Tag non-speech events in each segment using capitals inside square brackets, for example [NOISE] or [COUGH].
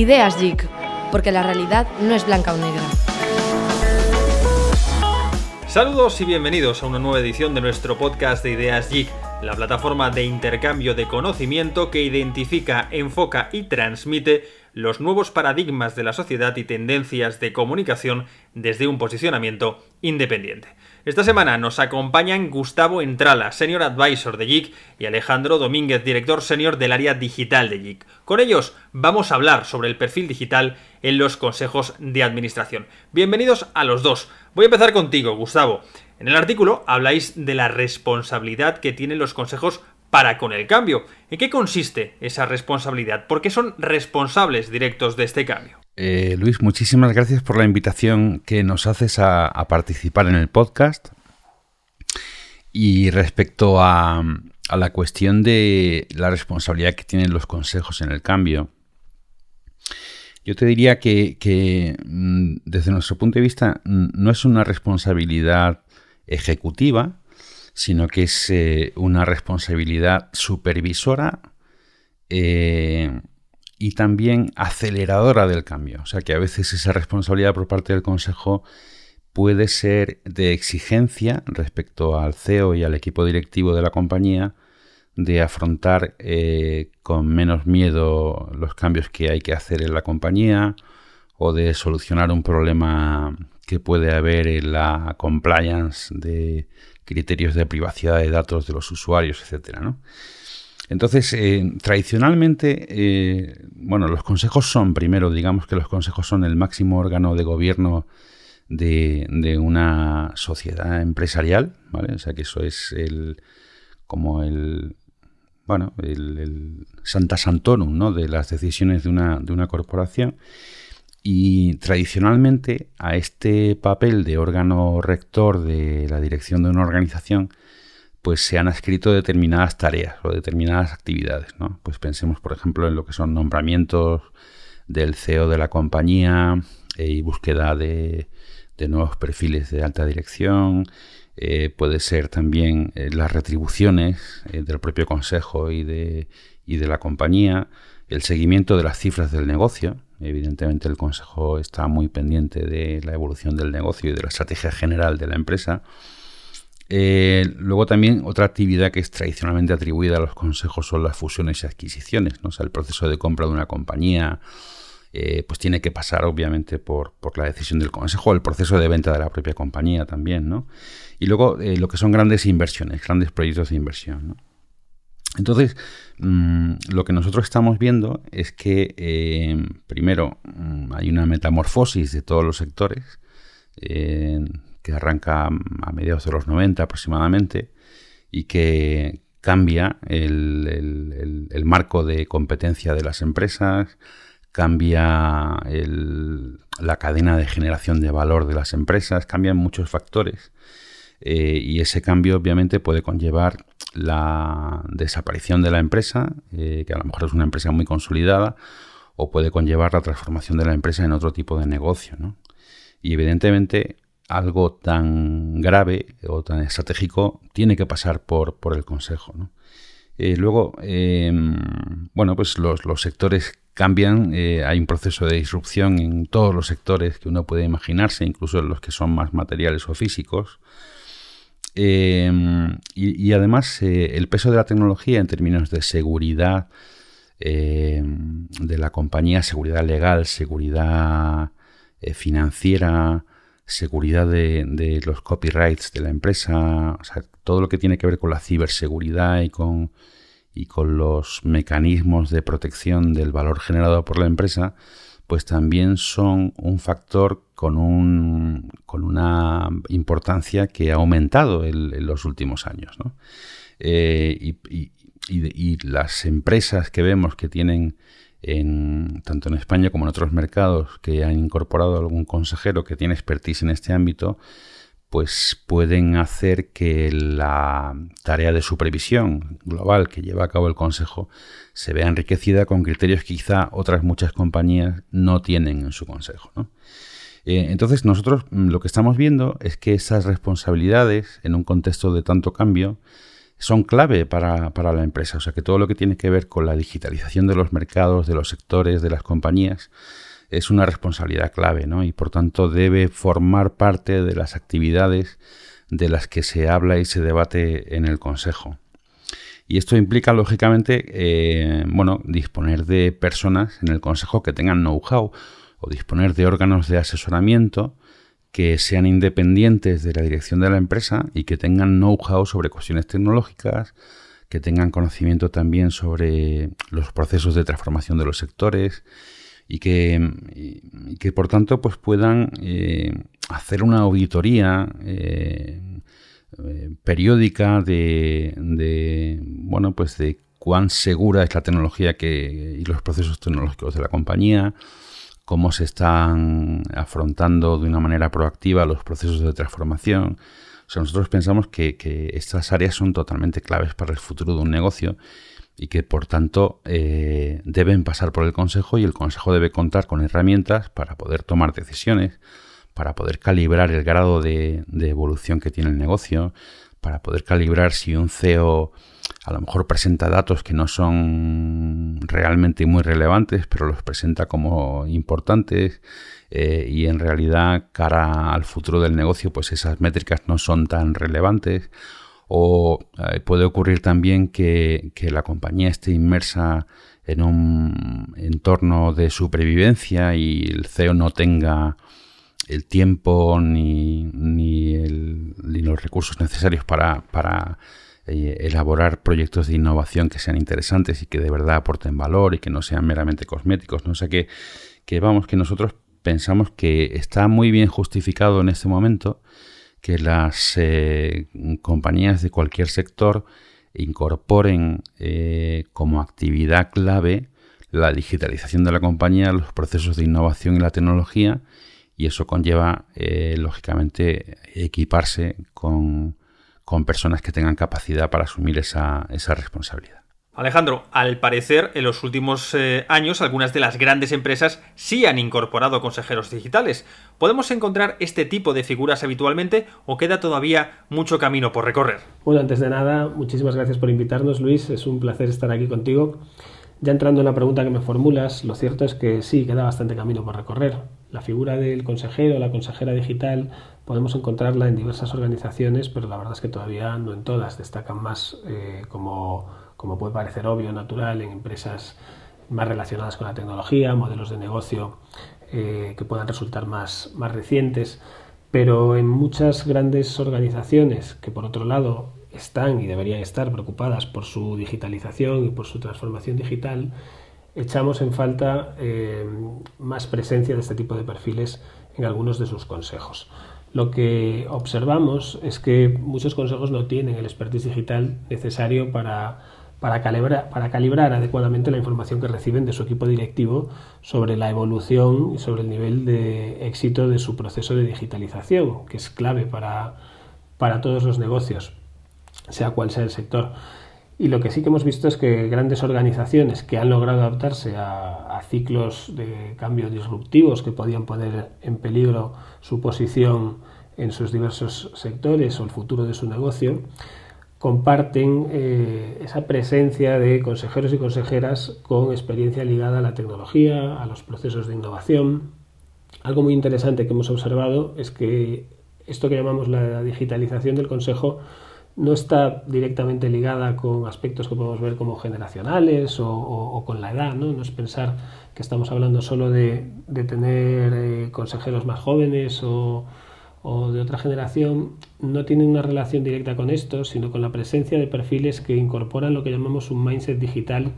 Ideas Geek, porque la realidad no es blanca o negra. Saludos y bienvenidos a una nueva edición de nuestro podcast de Ideas Geek, la plataforma de intercambio de conocimiento que identifica, enfoca y transmite los nuevos paradigmas de la sociedad y tendencias de comunicación desde un posicionamiento independiente. Esta semana nos acompañan Gustavo Entrala, Senior Advisor de JIC, y Alejandro Domínguez, Director Senior del área digital de JIC. Con ellos vamos a hablar sobre el perfil digital en los consejos de administración. Bienvenidos a los dos. Voy a empezar contigo, Gustavo. En el artículo habláis de la responsabilidad que tienen los consejos para con el cambio. ¿En qué consiste esa responsabilidad? ¿Por qué son responsables directos de este cambio? Eh, Luis, muchísimas gracias por la invitación que nos haces a, participar en el podcast. Y respecto a, la cuestión de la responsabilidad que tienen los consejos en el cambio, yo te diría que, mm, desde nuestro punto de vista no es una responsabilidad ejecutiva, sino que es eh, una responsabilidad supervisora eh, y también aceleradora del cambio. O sea que a veces esa responsabilidad por parte del Consejo puede ser de exigencia respecto al CEO y al equipo directivo de la compañía de afrontar eh, con menos miedo los cambios que hay que hacer en la compañía o de solucionar un problema que puede haber en la compliance de criterios de privacidad de datos de los usuarios, etcétera, ¿no? Entonces, eh, tradicionalmente, eh, bueno, los consejos son, primero, digamos que los consejos son el máximo órgano de gobierno de, una sociedad empresarial, ¿vale? O sea que eso es el como el bueno, el, Santa Santorum, ¿no? de las decisiones de una, de una corporación. Y tradicionalmente a este papel de órgano rector de la dirección de una organización pues se han escrito determinadas tareas o determinadas actividades. ¿no? Pues pensemos, por ejemplo, en lo que son nombramientos del CEO de la compañía eh, y búsqueda de, nuevos perfiles de alta dirección. Eh, puede ser también eh, las retribuciones del propio consejo y de, y de la compañía, el seguimiento de las cifras del negocio. Evidentemente el consejo está muy pendiente de la evolución del negocio y de la estrategia general de la empresa eh, luego también otra actividad que es tradicionalmente atribuida a los consejos son las fusiones y adquisiciones. ¿no? O sea, el proceso de compra de una compañía eh, pues tiene que pasar obviamente por, la decisión del consejo, el proceso de venta de la propia compañía también. ¿no? Y luego eh, lo que son grandes inversiones, grandes proyectos de inversión. Entonces, mm, lo que nosotros estamos viendo es que, primero, mm, hay una metamorfosis de todos los sectores que arranca a mediados de los 90 aproximadamente y que cambia el, marco de competencia de las empresas, cambia la cadena de generación de valor de las empresas, cambian muchos factores eh, y ese cambio obviamente puede conllevar la desaparición de la empresa, eh, que a lo mejor es una empresa muy consolidada, o puede conllevar la transformación de la empresa en otro tipo de negocio. Y evidentemente algo tan grave o tan estratégico tiene que pasar por, por el Consejo. Eh, luego, em, bueno, pues los, sectores cambian, eh, hay un proceso de disrupción en todos los sectores que uno puede imaginarse, incluso en los que son más materiales o físicos. Em, y, además eh, el peso de la tecnología en términos de seguridad em, de la compañía, seguridad legal, seguridad financiera, seguridad de, los copyrights de la empresa, o sea, todo lo que tiene que ver con la ciberseguridad y con, y con los mecanismos de protección del valor generado por la empresa, pues también son un factor con, un, con una importancia que ha aumentado en, los últimos años. Eh, y, y, las empresas que vemos que tienen en, tanto en España como en otros mercados que han incorporado algún consejero que tiene expertise en este ámbito, pues pueden hacer que la tarea de supervisión global que lleva a cabo el Consejo se vea enriquecida con criterios que quizá otras muchas compañías no tienen en su Consejo. Eh, entonces nosotros mm, lo que estamos viendo es que esas responsabilidades en un contexto de tanto cambio son clave para, para, la empresa. O sea que todo lo que tiene que ver con la digitalización de los mercados, de los sectores, de las compañías, es una responsabilidad clave, ¿no? Y por tanto debe formar parte de las actividades de las que se habla y se debate en el Consejo. Y esto implica, lógicamente, eh, bueno, disponer de personas en el Consejo que tengan know-how o disponer de órganos de asesoramiento que sean independientes de la dirección de la empresa y que tengan know-how sobre cuestiones tecnológicas, que tengan conocimiento también sobre los procesos de transformación de los sectores y que, que por tanto pues puedan eh, hacer una auditoría eh, eh, periódica de, bueno pues de cuán segura es la tecnología que, y los procesos tecnológicos de la compañía, cómo se están afrontando de una manera proactiva los procesos de transformación. O sea, nosotros pensamos que, que estas áreas son totalmente claves para el futuro de un negocio y que por tanto eh, deben pasar por el Consejo y el Consejo debe contar con herramientas para poder tomar decisiones, para poder calibrar el grado de, evolución que tiene el negocio, para poder calibrar si un CEO a lo mejor presenta datos que no son realmente muy relevantes, pero los presenta como importantes eh, y en realidad cara al futuro del negocio pues esas métricas no son tan relevantes o eh, puede ocurrir también que, la compañía esté inmersa en un entorno de supervivencia y el CEO no tenga el tiempo ni, ni, los recursos necesarios para, eh, elaborar proyectos de innovación que sean interesantes y que de verdad aporten valor y que no sean meramente cosméticos. ¿no? O sea que vamos, que nosotros pensamos que está muy bien justificado en este momento que las eh, compañías de cualquier sector incorporen eh, como actividad clave la digitalización de la compañía, los procesos de innovación y la tecnología, y eso conlleva, eh, lógicamente, equiparse con, personas que tengan capacidad para asumir esa responsabilidad. Alejandro, al parecer en los últimos eh, años algunas de las grandes empresas sí han incorporado consejeros digitales. ¿Podemos encontrar este tipo de figuras habitualmente o queda todavía mucho camino por recorrer? Bueno, antes de nada, muchísimas gracias por invitarnos, Luis. Es un placer estar aquí contigo. Ya entrando en la pregunta que me formulas, lo cierto es que sí, queda bastante camino por recorrer. La figura del consejero, la consejera digital, podemos encontrarla en diversas organizaciones, pero la verdad es que todavía no en todas. Destacan más eh, como como puede parecer obvio, natural, en empresas más relacionadas con la tecnología, modelos de negocio eh, que puedan resultar más, más recientes, pero en muchas grandes organizaciones que por otro lado están y deberían estar preocupadas por su digitalización y por su transformación digital, echamos en falta eh, más presencia de este tipo de perfiles en algunos de sus consejos. Lo que observamos es que muchos consejos no tienen el expertise digital necesario para calibrar, para calibrar adecuadamente la información que reciben de su equipo directivo sobre la evolución y sobre el nivel de éxito de su proceso de digitalización, que es clave para, para todos los negocios, sea cual sea el sector. Y lo que sí que hemos visto es que grandes organizaciones que han logrado adaptarse a, ciclos de cambio disruptivos que podían poner en peligro su posición en sus diversos sectores o el futuro de su negocio, comparten eh, esa presencia de consejeros y consejeras con experiencia ligada a la tecnología, a los procesos de innovación. Algo muy interesante que hemos observado es que esto que llamamos la digitalización del consejo no está directamente ligada con aspectos que podemos ver como generacionales o, con la edad, ¿no? no es pensar que estamos hablando solo de, tener eh, consejeros más jóvenes o, de otra generación no tienen una relación directa con esto, sino con la presencia de perfiles que incorporan lo que llamamos un mindset digital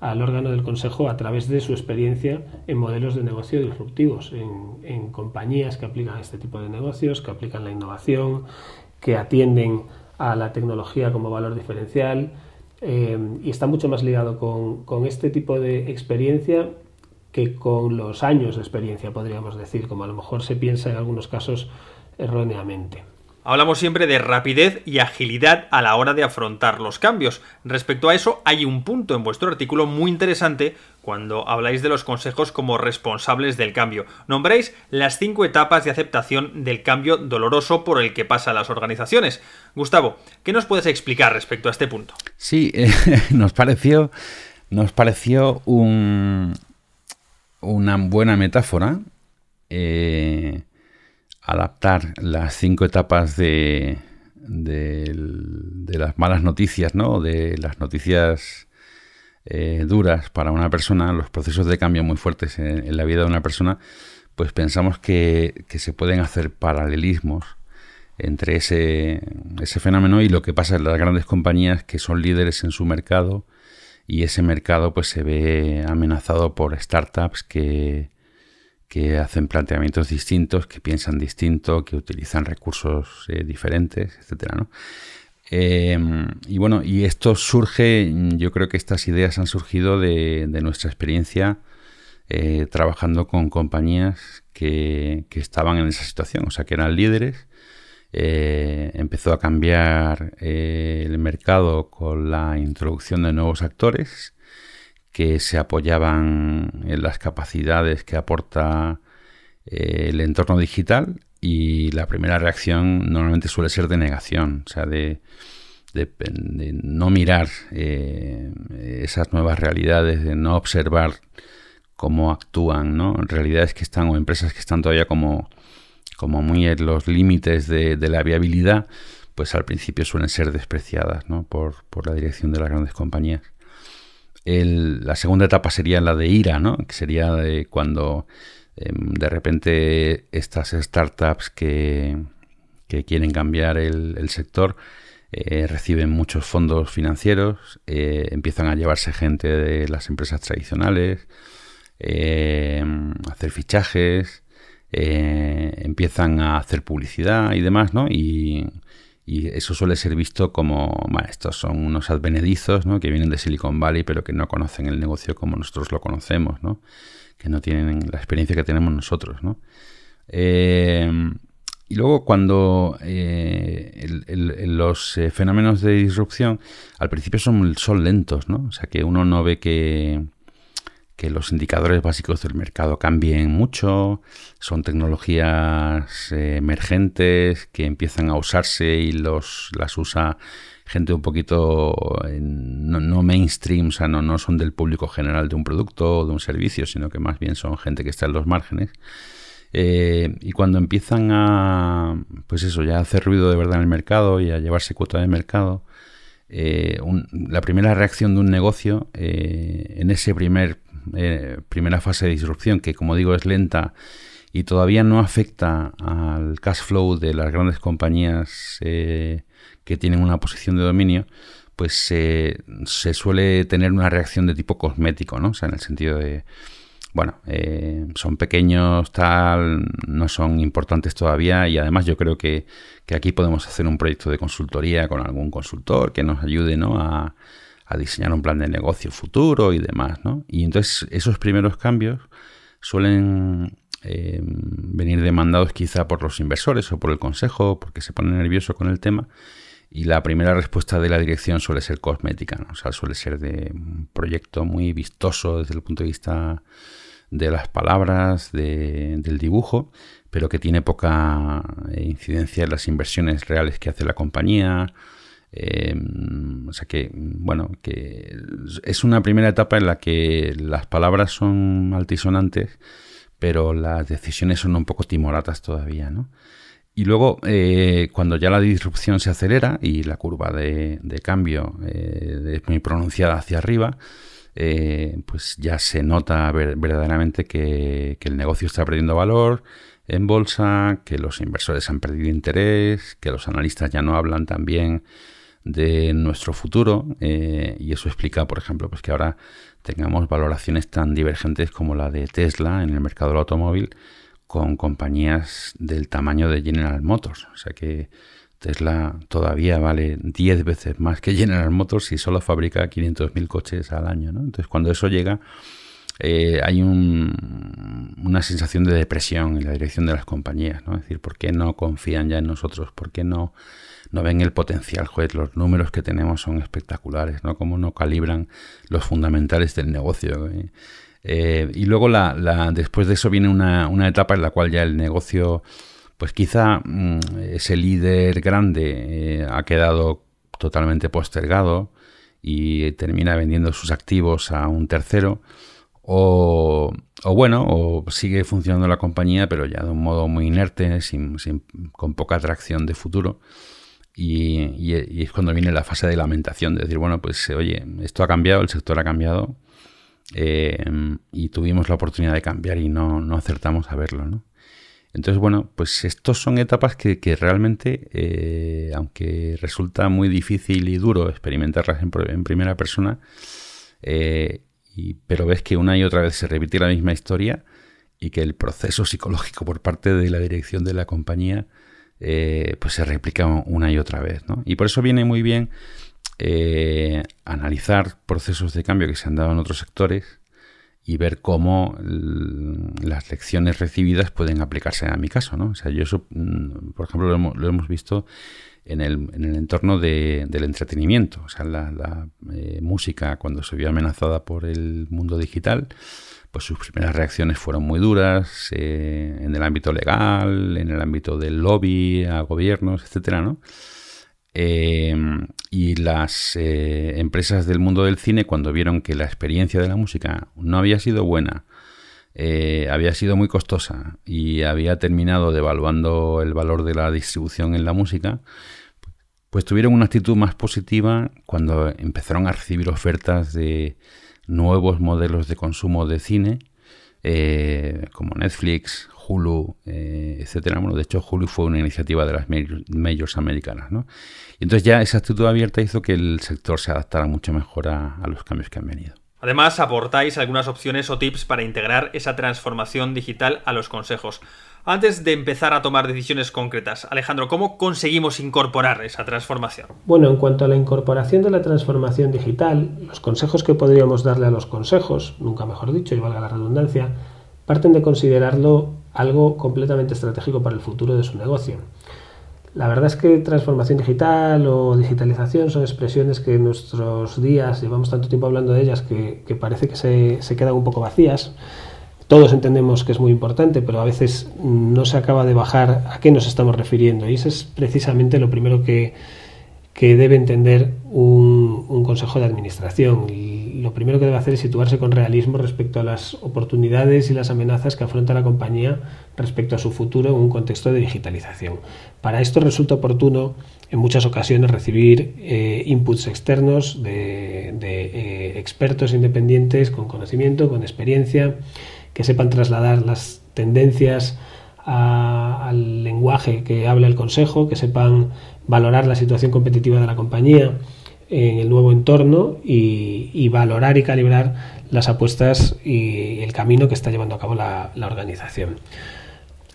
al órgano del Consejo a través de su experiencia en modelos de negocio disruptivos, en, compañías que aplican este tipo de negocios, que aplican la innovación, que atienden a la tecnología como valor diferencial eh, y está mucho más ligado con, con este tipo de experiencia que con los años de experiencia, podríamos decir, como a lo mejor se piensa en algunos casos erróneamente. Hablamos siempre de rapidez y agilidad a la hora de afrontar los cambios. Respecto a eso, hay un punto en vuestro artículo muy interesante cuando habláis de los consejos como responsables del cambio. Nombráis las cinco etapas de aceptación del cambio doloroso por el que pasan las organizaciones. Gustavo, ¿qué nos puedes explicar respecto a este punto? Sí, [LAUGHS] eh, nos pareció, nos pareció una buena metáfora. Eh, adaptar las cinco etapas de, de, las malas noticias, ¿no? De las noticias eh, duras para una persona, los procesos de cambio muy fuertes en, la vida de una persona, pues pensamos que, se pueden hacer paralelismos entre ese, ese fenómeno y lo que pasa en las grandes compañías que son líderes en su mercado y ese mercado pues se ve amenazado por startups que, que hacen planteamientos distintos, que piensan distinto, que utilizan recursos eh, diferentes, etcétera, ¿no? Em, y bueno, y esto surge, yo creo que estas ideas han surgido de, nuestra experiencia eh, trabajando con compañías que, estaban en esa situación, o sea, que eran líderes. Eh, empezó a cambiar el mercado con la introducción de nuevos actores que se apoyaban en las capacidades que aporta eh, el entorno digital y la primera reacción normalmente suele ser de negación, o sea, de, no mirar eh, esas nuevas realidades, de no observar cómo actúan, ¿no? Realidades que están o empresas que están todavía como, como muy en los límites de, la viabilidad, pues al principio suelen ser despreciadas ¿no? por, por la dirección de las grandes compañías la segunda etapa sería la de ira, ¿no? que sería de cuando em, de repente estas startups que, quieren cambiar el, sector eh, reciben muchos fondos financieros, eh, empiezan a llevarse gente de las empresas tradicionales, em, hacer fichajes, eh, empiezan a hacer publicidad y demás, ¿no? Y, y eso suele ser visto como, estos son unos advenedizos ¿no? que vienen de Silicon Valley pero que no conocen el negocio como nosotros lo conocemos, ¿no? que no tienen la experiencia que tenemos nosotros. ¿no? Eh, y luego cuando eh, los eh, fenómenos de disrupción al principio son, son lentos, ¿no? o sea que uno no ve que que los indicadores básicos del mercado cambien mucho, son tecnologías eh, emergentes que empiezan a usarse y los, las usa gente un poquito no, mainstream, o sea, no, no son del público general de un producto o de un servicio, sino que más bien son gente que está en los márgenes. Eh, y cuando empiezan a, pues eso, ya a hacer ruido de verdad en el mercado y a llevarse cuota de mercado, eh, la primera reacción de un negocio en ese primer eh, primera fase de disrupción, que como digo es lenta y todavía no afecta al cash flow de las grandes compañías eh, que tienen una posición de dominio, pues se suele tener una reacción de tipo cosmético, ¿no? O sea, en el sentido de, bueno, eh, son pequeños, tal, no son importantes todavía y además yo creo que, que, aquí podemos hacer un proyecto de consultoría con algún consultor que nos ayude, ¿no? A, a diseñar un plan de negocio futuro y demás, ¿no? Y entonces esos primeros cambios suelen eh, venir demandados quizá por los inversores o por el consejo, porque se ponen nerviosos con el tema. Y la primera respuesta de la dirección suele ser cosmética, ¿no? o sea, suele ser de un proyecto muy vistoso desde el punto de vista de las palabras, del dibujo, pero que tiene poca eh, incidencia en las inversiones reales que hace la compañía Em, o sea que, bueno, que es una primera etapa en la que las palabras son altisonantes, pero las decisiones son un poco timoratas todavía, ¿no? Y luego, eh, cuando ya la disrupción se acelera y la curva de, cambio eh, es muy pronunciada hacia arriba, eh, pues ya se nota verdaderamente que, que, el negocio está perdiendo valor en bolsa, que los inversores han perdido interés, que los analistas ya no hablan tan bien de nuestro futuro eh, y eso explica, por ejemplo, pues que ahora tengamos valoraciones tan divergentes como la de Tesla en el mercado del automóvil con compañías del tamaño de General Motors. O sea que Tesla todavía vale 10 veces más que General Motors y solo fabrica 500.000 coches al año. Entonces cuando eso llega, eh, hay una sensación de depresión en la dirección de las compañías, ¿no? Es decir, ¿por qué no confían ya en nosotros? ¿Por qué no, no ven el potencial? Los números que tenemos son espectaculares, ¿no? Cómo no calibran los fundamentales del negocio. Eh, y luego la, después de eso viene una, una, etapa en la cual ya el negocio, pues quizá mm, ese líder grande eh, ha quedado totalmente postergado y termina vendiendo sus activos a un tercero o, bueno, o sigue funcionando la compañía, pero ya de un modo muy inerte, sin, con poca atracción de futuro. Y, es cuando viene la fase de lamentación, de decir, bueno, pues oye, esto ha cambiado, el sector ha cambiado, eh, y tuvimos la oportunidad de cambiar y no, no acertamos a verlo, ¿no? Entonces, bueno, pues estos son etapas que, realmente, eh, aunque resulta muy difícil y duro experimentarlas en, primera persona, eh, pero ves que una y otra vez se repite la misma historia y que el proceso psicológico por parte de la dirección de la compañía eh, pues se replica una y otra vez. Y por eso viene muy bien eh, analizar procesos de cambio que se han dado en otros sectores y ver cómo las lecciones recibidas pueden aplicarse a mi caso. ¿no? O sea, yo eso, mm, por ejemplo, lo hemos visto en el, en el entorno del entretenimiento. O sea, la, eh, música cuando se vio amenazada por el mundo digital, pues sus primeras reacciones fueron muy duras eh, en el ámbito legal, en el ámbito del lobby a gobiernos, etcétera, ¿no? Em, y las eh, empresas del mundo del cine, cuando vieron que la experiencia de la música no había sido buena, había sido muy costosa y había terminado devaluando el valor de la distribución en la música, pues tuvieron una actitud más positiva cuando empezaron a recibir ofertas de nuevos modelos de consumo de cine, eh, como Netflix, Hulu, eh, etcétera. Bueno, de hecho, Hulu fue una iniciativa de las majors americanas, ¿no? Y entonces ya esa actitud abierta hizo que el sector se adaptara mucho mejor a los cambios que han venido. Además, aportáis algunas opciones o tips para integrar esa transformación digital a los consejos. Antes de empezar a tomar decisiones concretas, Alejandro, ¿cómo conseguimos incorporar esa transformación? Bueno, en cuanto a la incorporación de la transformación digital, los consejos que podríamos darle a los consejos, nunca mejor dicho, y valga la redundancia, parten de considerarlo algo completamente estratégico para el futuro de su negocio. La verdad es que transformación digital o digitalización son expresiones que en nuestros días llevamos tanto tiempo hablando de ellas que, parece que se, se quedan un poco vacías todos entendemos que es muy importante, pero a veces no se acaba de bajar a qué nos estamos refiriendo. Y eso es precisamente lo primero que, debe entender un, consejo de administración. Lo primero que debe hacer es situarse con realismo respecto a las oportunidades y las amenazas que afronta la compañía respecto a su futuro en un contexto de digitalización. Para esto resulta oportuno en muchas ocasiones recibir eh, inputs externos de, eh, expertos independientes con conocimiento, con experiencia que sepan trasladar las tendencias al lenguaje que habla el Consejo, que sepan valorar la situación competitiva de la compañía en el nuevo entorno y, valorar y calibrar las apuestas y el camino que está llevando a cabo la, organización.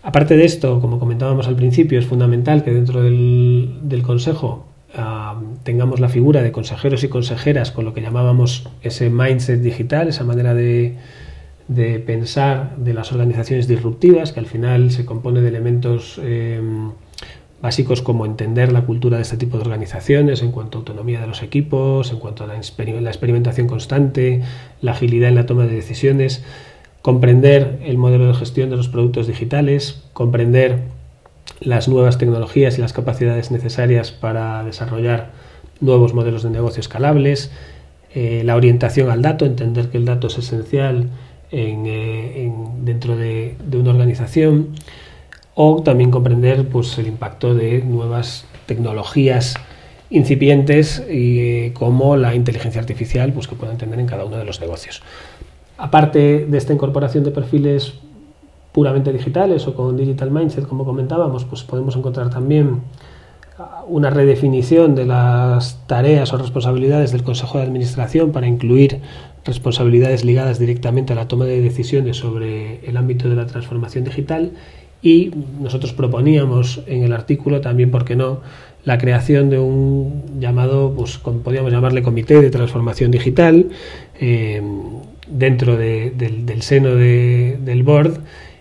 Aparte de esto, como comentábamos al principio, es fundamental que dentro del, Consejo ah, tengamos la figura de consejeros y consejeras con lo que llamábamos ese mindset digital, esa manera de, de pensar de las organizaciones disruptivas, que al final se compone de elementos em, básicos como entender la cultura de este tipo de organizaciones en cuanto a autonomía de los equipos, en cuanto a la, experimentación constante, la agilidad en la toma de decisiones, comprender el modelo de gestión de los productos digitales, comprender las nuevas tecnologías y las capacidades necesarias para desarrollar nuevos modelos de negocio escalables, eh, la orientación al dato, entender que el dato es esencial eh, dentro de, una organización o también comprender pues, el impacto de nuevas tecnologías incipientes y, eh, como la inteligencia artificial pues, que puedan tener en cada uno de los negocios. Aparte de esta incorporación de perfiles puramente digitales o con digital mindset, como comentábamos, pues podemos encontrar también una redefinición de las tareas o responsabilidades del Consejo de Administración para incluir responsabilidades ligadas directamente a la toma de decisiones sobre el ámbito de la transformación digital y nosotros proponíamos en el artículo también, ¿por qué no?, la creación de un llamado, pues podríamos llamarle comité de transformación digital, eh, dentro del, seno del board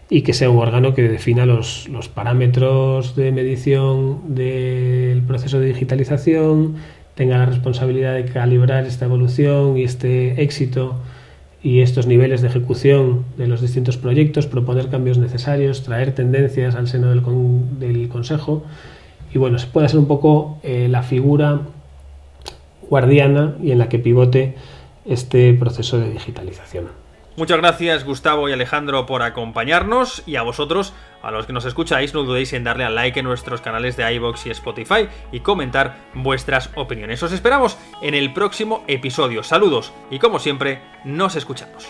y que sea un órgano que defina los, los parámetros de medición del proceso de digitalización, tenga la responsabilidad de calibrar esta evolución y este éxito y estos niveles de ejecución de los distintos proyectos, proponer cambios necesarios, traer tendencias al seno del, del Consejo y bueno, se puede ser un poco eh, la figura guardiana y en la que pivote este proceso de digitalización. Muchas gracias Gustavo y Alejandro por acompañarnos y a vosotros, a los que nos escucháis, no dudéis en darle al like en nuestros canales de iBox y Spotify y comentar vuestras opiniones. Os esperamos en el próximo episodio. Saludos y como siempre, nos escuchamos.